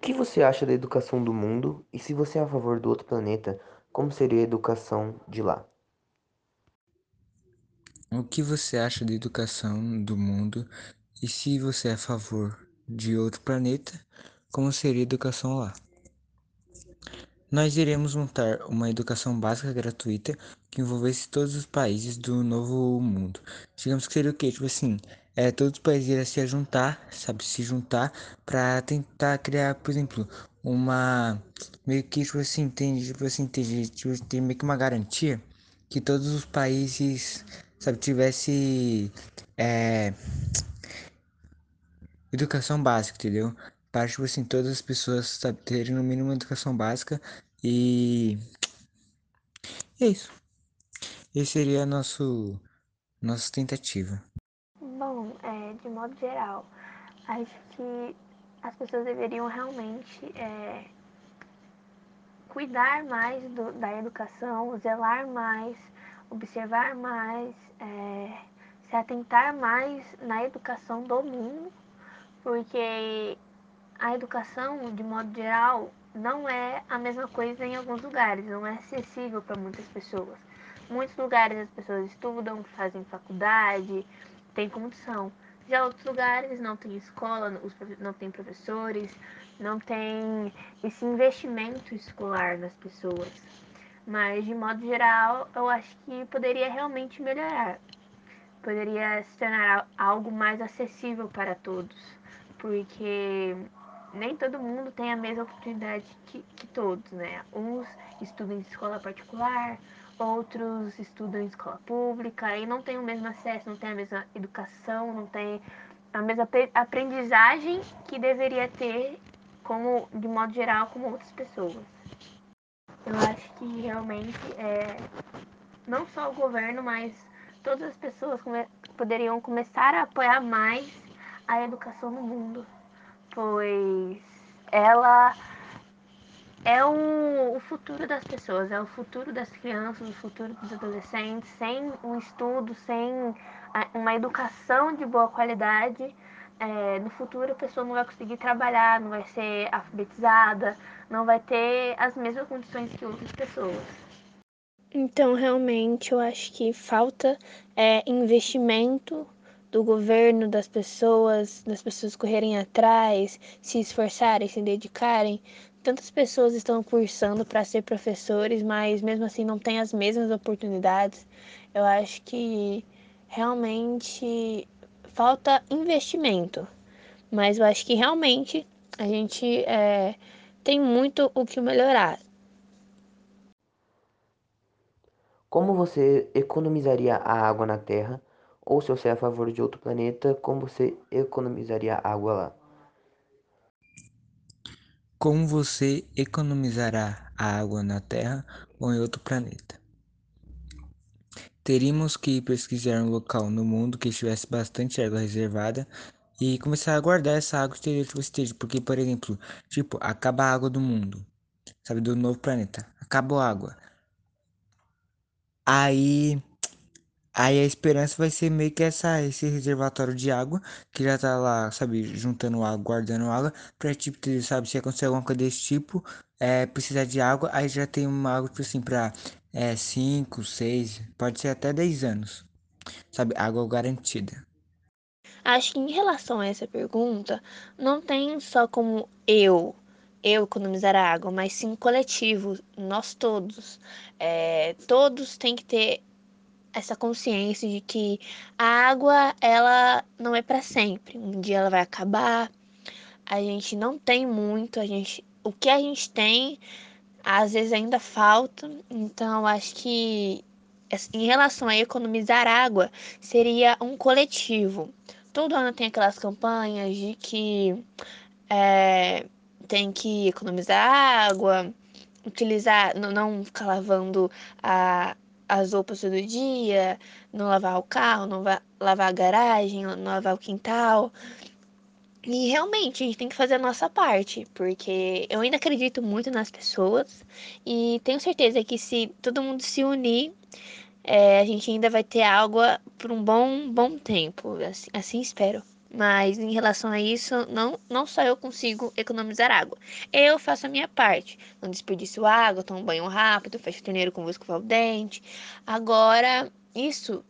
que você acha da educação do mundo e se você é a favor do outro planeta, como seria a educação de lá? O que você acha da educação do mundo e se você é a favor de outro planeta, como seria a educação lá? Nós iremos montar uma educação básica gratuita que envolvesse todos os países do novo mundo. Digamos que seria o quê? Tipo assim, é, todos os países iriam se juntar, sabe, se juntar para tentar criar, por exemplo, uma meio que tipo assim, tem, tipo assim, tem, tipo, tem meio que uma garantia que todos os países sabe, tivesse é, educação básica, entendeu? Para, tipo assim, todas as pessoas, sabe, terem no mínimo educação básica e... é isso. Esse seria nosso, nossa tentativa. De modo geral, acho que as pessoas deveriam realmente é, cuidar mais do, da educação, zelar mais, observar mais, é, se atentar mais na educação do mundo, porque a educação, de modo geral, não é a mesma coisa em alguns lugares, não é acessível para muitas pessoas. Muitos lugares as pessoas estudam, fazem faculdade, têm condição. Já outros lugares não tem escola, não tem professores, não tem esse investimento escolar nas pessoas. Mas, de modo geral, eu acho que poderia realmente melhorar. Poderia se tornar algo mais acessível para todos. Porque nem todo mundo tem a mesma oportunidade que, que todos, né? Uns estudam em escola particular, outros estudam em escola pública e não tem o mesmo acesso, não tem a mesma educação, não tem a mesma aprendizagem que deveria ter como de modo geral como outras pessoas. Eu acho que realmente é, não só o governo, mas todas as pessoas come poderiam começar a apoiar mais a educação no mundo, pois ela é o, o, futuro das pessoas, é o futuro das crianças, o futuro dos adolescentes. Sem um estudo, sem uma educação de boa qualidade, é, no futuro a pessoa não vai conseguir trabalhar, não vai ser alfabetizada, não vai ter as mesmas condições que outras pessoas. Então, realmente, eu acho que falta é, investimento do governo, das pessoas, das pessoas correrem atrás, se esforçarem, se dedicarem. Tantas pessoas estão cursando para ser professores, mas mesmo assim não têm as mesmas oportunidades. Eu acho que realmente falta investimento, mas eu acho que realmente a gente é, tem muito o que melhorar. Como você economizaria a água na Terra? Ou se você é a favor de outro planeta, como você economizaria a água lá? Como você economizará a água na Terra ou em outro planeta? Teríamos que pesquisar um local no mundo que tivesse bastante água reservada e começar a guardar essa água exterior que esteja. Porque, por exemplo, tipo, acaba a água do mundo, sabe, do novo planeta. Acabou a água. Aí, aí a esperança vai ser meio que essa, esse reservatório de água que já tá lá, sabe, juntando água, guardando água, pra tipo, sabe, se acontecer alguma coisa desse tipo, é, precisar de água, aí já tem uma água, tipo assim, pra 5, é, 6, pode ser até 10 anos, sabe, água garantida. Acho que em relação a essa pergunta, não tem só como eu, eu economizar a água, mas sim coletivo, nós todos. É, todos têm que ter essa consciência de que a água, ela não é para sempre. Um dia ela vai acabar. A gente não tem muito, a gente, o que a gente tem, às vezes ainda falta. Então, acho que em relação a economizar água, seria um coletivo todo ano tem aquelas campanhas de que é, tem que economizar água, utilizar, não, não ficar lavando a, as roupas todo dia, não lavar o carro, não lavar a garagem, não lavar o quintal. E realmente a gente tem que fazer a nossa parte, porque eu ainda acredito muito nas pessoas e tenho certeza que se todo mundo se unir, é, a gente ainda vai ter água por um bom, bom tempo. Assim, assim espero. Mas em relação a isso, não, não só eu consigo economizar água. Eu faço a minha parte. Não desperdiço água, tomo banho rápido, fecho o torneiro com escovar o dente. Agora, isso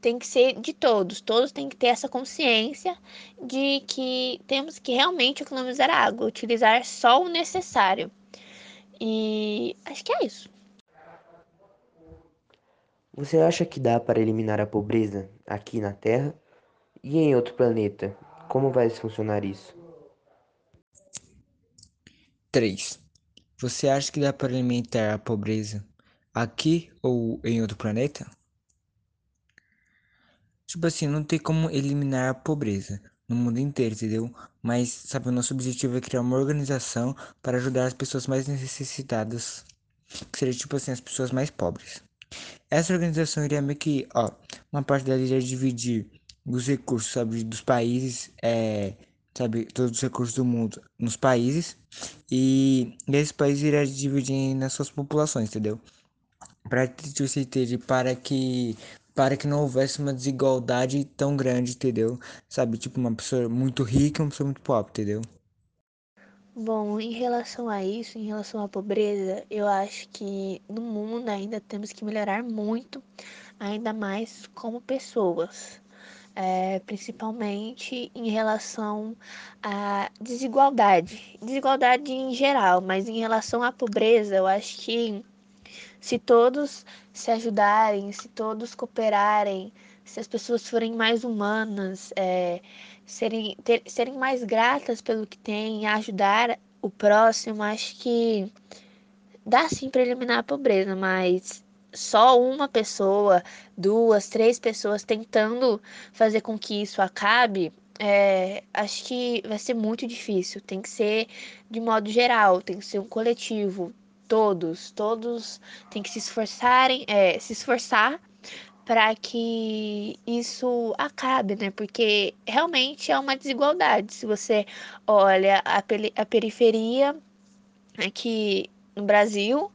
tem que ser de todos. Todos têm que ter essa consciência de que temos que realmente economizar água, utilizar só o necessário. E acho que é isso. Você acha que dá para eliminar a pobreza aqui na Terra e em outro planeta? Como vai funcionar isso? 3. Você acha que dá para eliminar a pobreza aqui ou em outro planeta? Tipo assim, não tem como eliminar a pobreza no mundo inteiro, entendeu? Mas, sabe, o nosso objetivo é criar uma organização para ajudar as pessoas mais necessitadas, que seria tipo assim, as pessoas mais pobres. Essa organização iria meio que, ó, uma parte dela iria dividir os recursos, sabe, dos países, é, sabe, todos os recursos do mundo nos países, e, e esse país iria dividir nas suas populações, entendeu? Para você entender, para que para que não houvesse uma desigualdade tão grande, entendeu? Sabe, tipo uma pessoa muito rica e uma pessoa muito pobre, entendeu? Bom, em relação a isso, em relação à pobreza, eu acho que no mundo ainda temos que melhorar muito, ainda mais como pessoas, é, principalmente em relação à desigualdade, desigualdade em geral, mas em relação à pobreza, eu acho que se todos se ajudarem, se todos cooperarem, se as pessoas forem mais humanas, é, serem, ter, serem mais gratas pelo que têm, ajudar o próximo, acho que dá sim para eliminar a pobreza, mas só uma pessoa, duas, três pessoas tentando fazer com que isso acabe, é, acho que vai ser muito difícil. Tem que ser de modo geral, tem que ser um coletivo, todos, todos têm que se esforçarem, é, se esforçar para que isso acabe, né? Porque realmente é uma desigualdade. Se você olha a, a periferia aqui no Brasil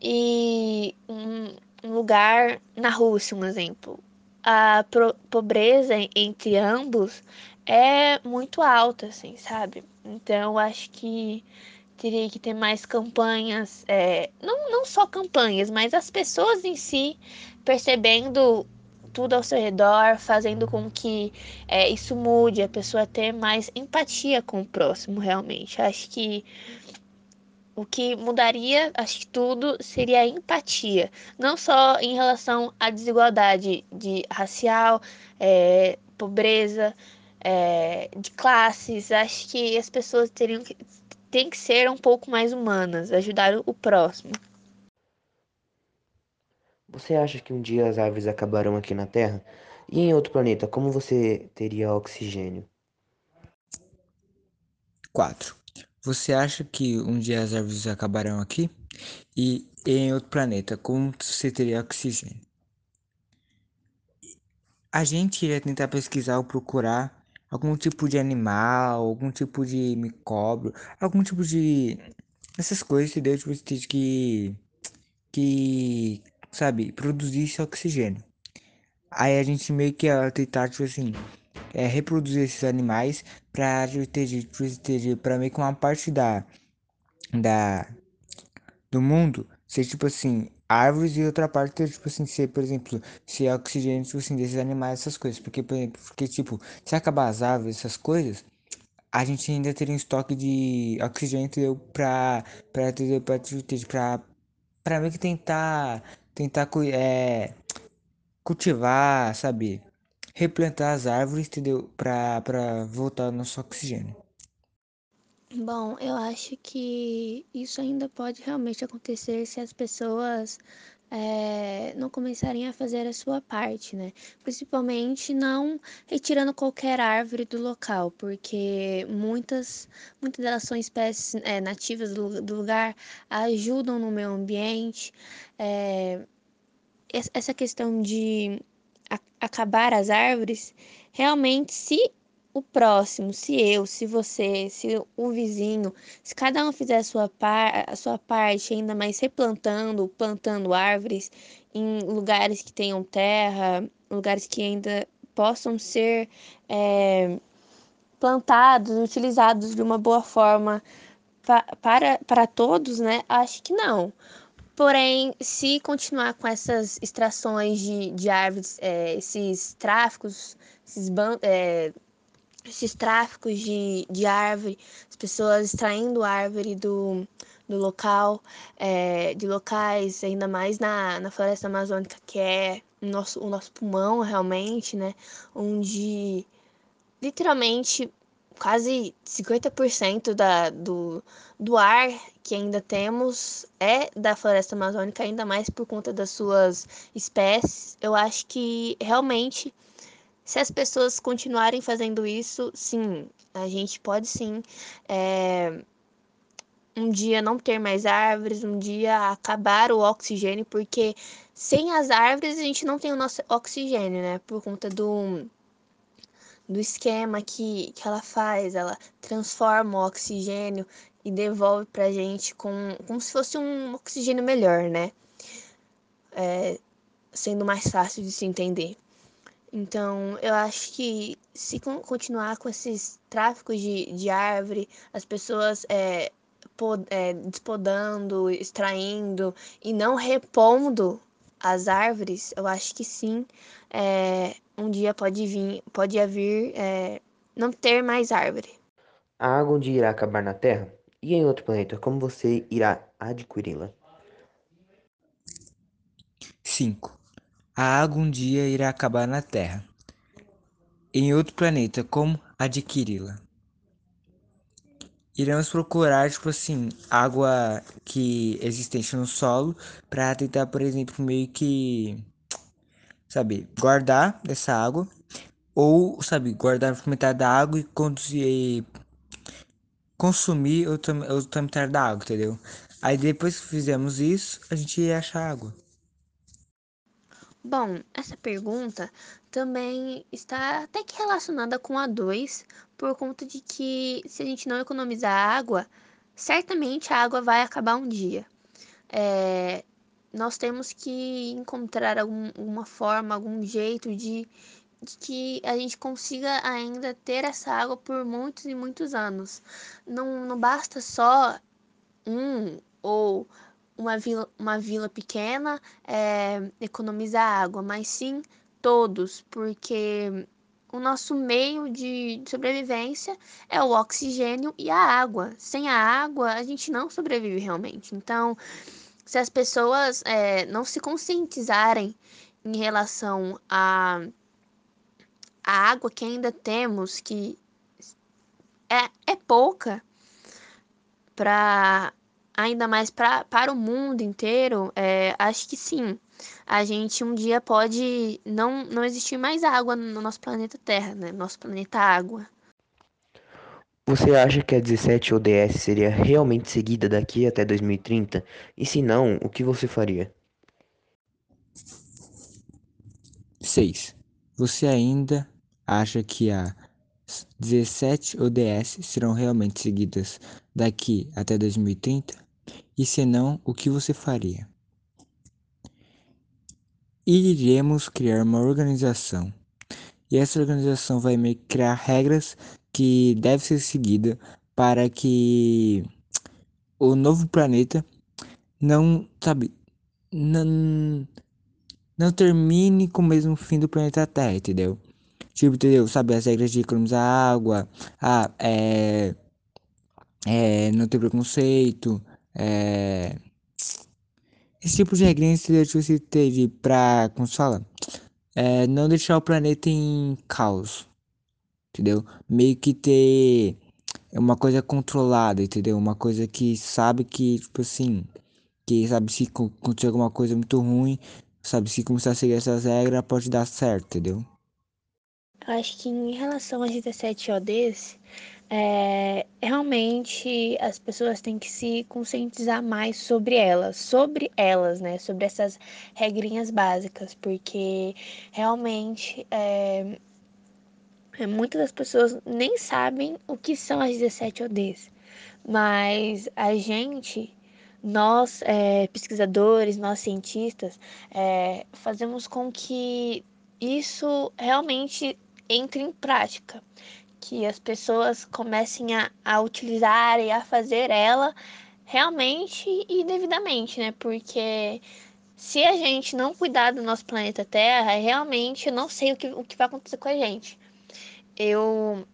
e um, um lugar na Rússia, um exemplo. A pobreza entre ambos é muito alta, assim, sabe? Então, acho que teria que ter mais campanhas, é, não, não só campanhas, mas as pessoas em si percebendo tudo ao seu redor, fazendo com que é, isso mude, a pessoa ter mais empatia com o próximo, realmente. Acho que o que mudaria, acho que tudo, seria a empatia. Não só em relação à desigualdade de racial, é, pobreza, é, de classes. Acho que as pessoas teriam que, tem que ser um pouco mais humanas, ajudar o próximo. Você acha que um dia as árvores acabarão aqui na Terra? E em outro planeta, como você teria oxigênio? 4. Você acha que um dia as árvores acabarão aqui? E em outro planeta, como você teria oxigênio? A gente iria tentar pesquisar ou procurar algum tipo de animal, algum tipo de micróbio, algum tipo de essas coisas, entendeu? Tipo, que que sabe, produzisse oxigênio. Aí a gente meio que ia tentar, tipo assim, é, reproduzir esses animais para para meio que uma parte da da do mundo ser tipo assim árvores e outra parte tipo assim ser por exemplo ser oxigênio tipo assim desses animais essas coisas. Porque por exemplo porque tipo se acabar as árvores essas coisas a gente ainda teria um estoque de oxigênio para para para para meio que tentar tentar é, cultivar sabe replantar as árvores entendeu para para voltar nosso oxigênio Bom, eu acho que isso ainda pode realmente acontecer se as pessoas é, não começarem a fazer a sua parte, né? Principalmente não retirando qualquer árvore do local, porque muitas, muitas delas são espécies é, nativas do, do, lugar, ajudam no meio ambiente. É, essa questão de acabar as árvores, realmente, se o próximo, se eu, se você, se o vizinho, se cada um fizer a sua, par, a sua parte, ainda mais replantando, plantando árvores em lugares que tenham terra, lugares que ainda possam ser é, plantados, utilizados de uma boa forma pa para, para todos, né? Acho que não. Porém, se continuar com essas extrações de, de árvores, é, esses tráficos, esses, é, esses tráficos de, de árvore, as pessoas extraindo árvore do, do local, é, de locais, ainda mais na, na floresta amazônica, que é o nosso, o nosso pulmão realmente, né? Onde literalmente quase 50% da, do, do ar que ainda temos é da floresta amazônica, ainda mais por conta das suas espécies. Eu acho que realmente, se as pessoas continuarem fazendo isso, sim, a gente pode sim é, um dia não ter mais árvores, um dia acabar o oxigênio, porque sem as árvores a gente não tem o nosso oxigênio, né? Por conta do do esquema que, que ela faz, ela transforma o oxigênio e devolve pra gente com, como se fosse um oxigênio melhor, né? É, sendo mais fácil de se entender. Então, eu acho que se continuar com esses tráficos de, de árvore, as pessoas é, pod, é, despodando, extraindo e não repondo as árvores, eu acho que sim, é, um dia pode vir, pode haver é, não ter mais árvore. A água dia irá acabar na Terra? E em outro planeta, como você irá adquiri-la? 5. A água um dia irá acabar na Terra. Em outro planeta, como adquiri-la? Iremos procurar, tipo assim, água que existente no solo para tentar, por exemplo, meio que sabe, guardar essa água ou, sabe, guardar metade da água e conduzir consumir outra, outra metade da água, entendeu? Aí depois que fizemos isso, a gente ia achar água. Bom, essa pergunta também está até que relacionada com a 2, por conta de que se a gente não economizar água, certamente a água vai acabar um dia. É, nós temos que encontrar algum, alguma forma, algum jeito de, de que a gente consiga ainda ter essa água por muitos e muitos anos. Não, não basta só um ou uma vila, uma vila pequena é, economizar água, mas sim todos, porque o nosso meio de sobrevivência é o oxigênio e a água. Sem a água, a gente não sobrevive realmente. Então, se as pessoas é, não se conscientizarem em relação a, a água que ainda temos, que é, é pouca, para ainda mais pra, para o mundo inteiro, é, acho que sim. A gente um dia pode não, não existir mais água no nosso planeta Terra, né? Nosso planeta Água. Você acha que a 17 ODS seria realmente seguida daqui até 2030? E se não, o que você faria? 6. Você ainda acha que as 17 ODS serão realmente seguidas daqui até 2030? E se não, o que você faria? Iremos criar uma organização. E essa organização vai criar regras que deve ser seguida para que o novo planeta não, sabe, não, não termine com o mesmo fim do planeta Terra, entendeu? Tipo, entendeu? Sabe, as regras de economizar água, ah, é, é, não ter preconceito, é, esse tipo de regrinhas que você teve pra, como se fala, é, não deixar o planeta em caos entendeu? Meio que ter uma coisa controlada, entendeu? Uma coisa que sabe que, tipo assim, que sabe se acontecer alguma coisa muito ruim, sabe se começar a seguir essas regras pode dar certo, entendeu? Acho que em relação às 17 ODs, é, realmente as pessoas têm que se conscientizar mais sobre elas, sobre elas, né? Sobre essas regrinhas básicas, porque realmente é, é, muitas das pessoas nem sabem o que são as 17 ODs, mas a gente, nós é, pesquisadores, nós cientistas, é, fazemos com que isso realmente entre em prática, que as pessoas comecem a, a utilizar e a fazer ela realmente e devidamente, né? Porque se a gente não cuidar do nosso planeta Terra, realmente eu não sei o que, o que vai acontecer com a gente. Eu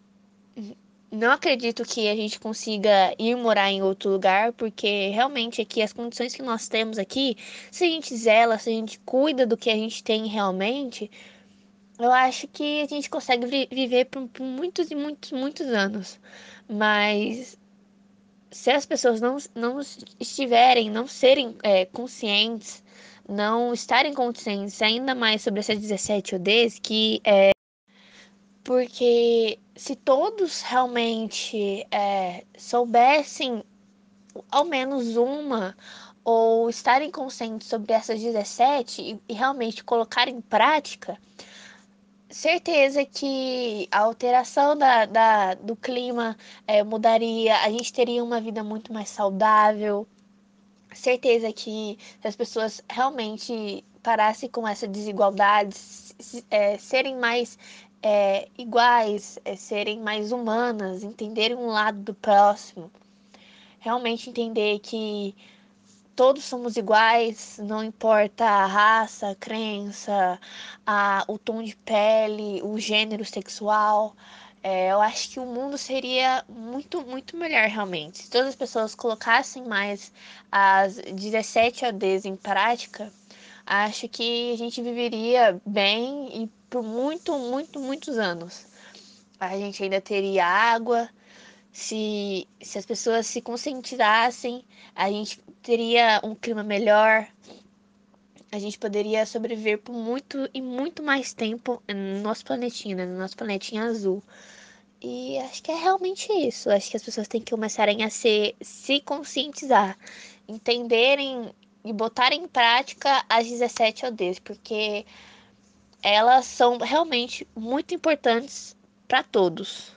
não acredito que a gente consiga ir morar em outro lugar, porque realmente aqui as condições que nós temos aqui, se a gente zela, se a gente cuida do que a gente tem realmente, eu acho que a gente consegue viver por, por muitos e muitos, muitos anos. Mas se as pessoas não, não estiverem, não serem é, conscientes, não estarem conscientes ainda mais sobre essas 17 ODs, que é porque se todos realmente é, soubessem ao menos uma ou estarem conscientes sobre essas 17 e, e realmente colocar em prática, certeza que a alteração da, da do clima é, mudaria, a gente teria uma vida muito mais saudável. Certeza que as pessoas realmente parassem com essa desigualdade, é, serem mais é, iguais, é, serem mais humanas, entenderem um lado do próximo, realmente entender que todos somos iguais, não importa a raça, a crença, a, o tom de pele, o gênero sexual. É, eu acho que o mundo seria muito, muito melhor realmente. Se todas as pessoas colocassem mais as 17 ADs em prática, acho que a gente viveria bem e por muito, muito, muitos anos. A gente ainda teria água. Se, se as pessoas se conscientizassem, a gente teria um clima melhor. A gente poderia sobreviver por muito e muito mais tempo no nosso planetinha, né? no nosso planetinha azul. E acho que é realmente isso. Acho que as pessoas têm que começarem a se, se conscientizar, entenderem e botarem em prática as 17 ODs, porque elas são realmente muito importantes para todos.